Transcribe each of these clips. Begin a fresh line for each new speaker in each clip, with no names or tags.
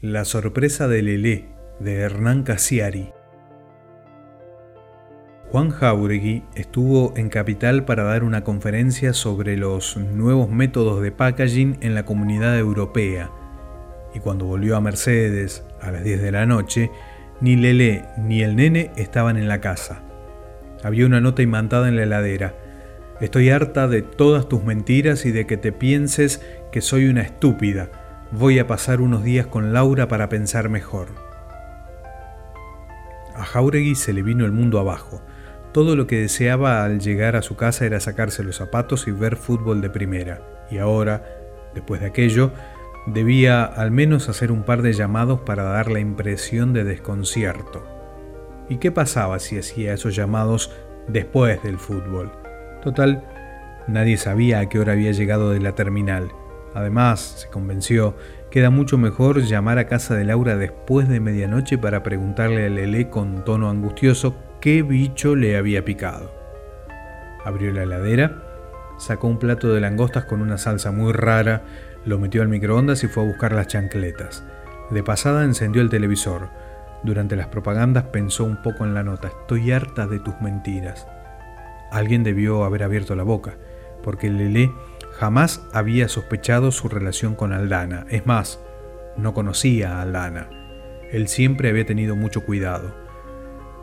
La sorpresa de Lelé de Hernán Casiari. Juan Jauregui estuvo en Capital para dar una conferencia sobre los nuevos métodos de packaging en la comunidad europea. Y cuando volvió a Mercedes a las 10 de la noche, ni Lelé ni el nene estaban en la casa. Había una nota imantada en la heladera. Estoy harta de todas tus mentiras y de que te pienses que soy una estúpida Voy a pasar unos días con Laura para pensar mejor. A Jauregui se le vino el mundo abajo. Todo lo que deseaba al llegar a su casa era sacarse los zapatos y ver fútbol de primera. Y ahora, después de aquello, debía al menos hacer un par de llamados para dar la impresión de desconcierto. ¿Y qué pasaba si hacía esos llamados después del fútbol? Total, nadie sabía a qué hora había llegado de la terminal Además, se convenció, queda mucho mejor llamar a casa de Laura después de medianoche para preguntarle a Lele con tono angustioso qué bicho le había picado. Abrió la heladera, sacó un plato de langostas con una salsa muy rara, lo metió al microondas y fue a buscar las chancletas. De pasada encendió el televisor. Durante las propagandas pensó un poco en la nota. Estoy harta de tus mentiras. Alguien debió haber abierto la boca, porque Lele Jamás había sospechado su relación con Aldana. Es más, no conocía a Aldana. Él siempre había tenido mucho cuidado.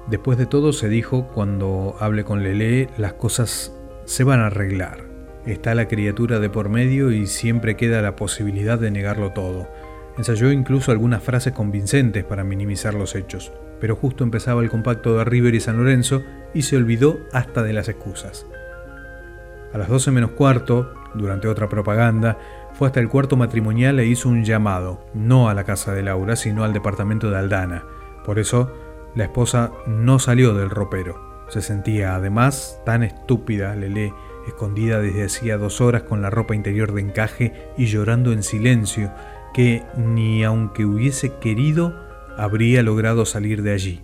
Después de todo, se dijo, cuando hable con Lele, las cosas se van a arreglar. Está la criatura de por medio y siempre queda la posibilidad de negarlo todo. Ensayó incluso algunas frases convincentes para minimizar los hechos, pero justo empezaba el compacto de River y San Lorenzo y se olvidó hasta de las excusas. A las 12 menos cuarto, durante otra propaganda, fue hasta el cuarto matrimonial e hizo un llamado, no a la casa de Laura, sino al departamento de Aldana. Por eso, la esposa no salió del ropero. Se sentía, además, tan estúpida, Lele, escondida desde hacía dos horas con la ropa interior de encaje y llorando en silencio, que ni aunque hubiese querido, habría logrado salir de allí.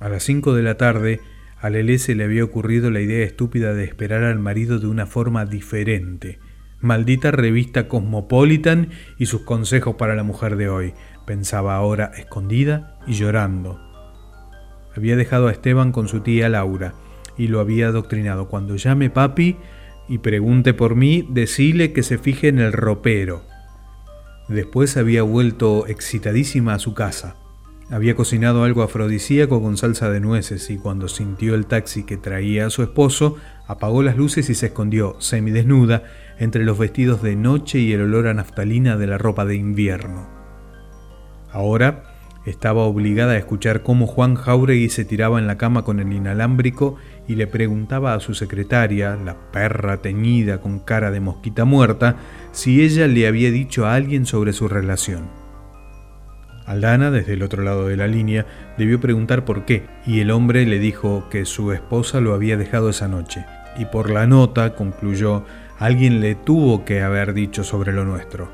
A las cinco de la tarde, a Lele se le había ocurrido la idea estúpida de esperar al marido de una forma diferente. Maldita revista Cosmopolitan y sus consejos para la mujer de hoy, pensaba ahora escondida y llorando. Había dejado a Esteban con su tía Laura y lo había adoctrinado. Cuando llame papi y pregunte por mí, decile que se fije en el ropero. Después había vuelto excitadísima a su casa. Había cocinado algo afrodisíaco con salsa de nueces y cuando sintió el taxi que traía a su esposo, apagó las luces y se escondió, semidesnuda, entre los vestidos de noche y el olor a naftalina de la ropa de invierno. Ahora estaba obligada a escuchar cómo Juan Jauregui se tiraba en la cama con el inalámbrico y le preguntaba a su secretaria, la perra teñida con cara de mosquita muerta, si ella le había dicho a alguien sobre su relación. Aldana, desde el otro lado de la línea, debió preguntar por qué, y el hombre le dijo que su esposa lo había dejado esa noche, y por la nota, concluyó, alguien le tuvo que haber dicho sobre lo nuestro.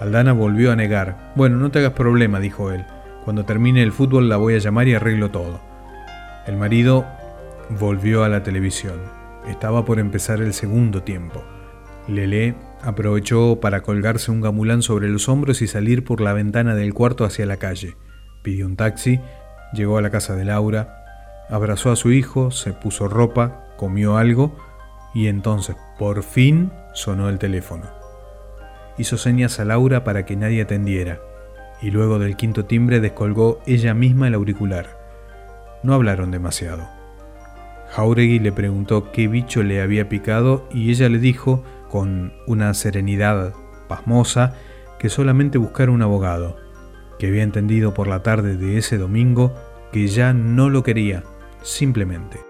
Aldana volvió a negar. Bueno, no te hagas problema, dijo él. Cuando termine el fútbol la voy a llamar y arreglo todo. El marido volvió a la televisión. Estaba por empezar el segundo tiempo. Lele aprovechó para colgarse un gamulán sobre los hombros y salir por la ventana del cuarto hacia la calle. Pidió un taxi, llegó a la casa de Laura, abrazó a su hijo, se puso ropa, comió algo y entonces por fin sonó el teléfono. Hizo señas a Laura para que nadie atendiera y luego del quinto timbre descolgó ella misma el auricular. No hablaron demasiado. Jauregui le preguntó qué bicho le había picado y ella le dijo con una serenidad pasmosa que solamente buscar un abogado, que había entendido por la tarde de ese domingo que ya no lo quería, simplemente.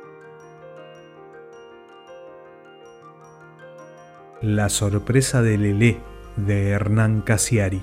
La sorpresa de Lelé de Hernán Casiari.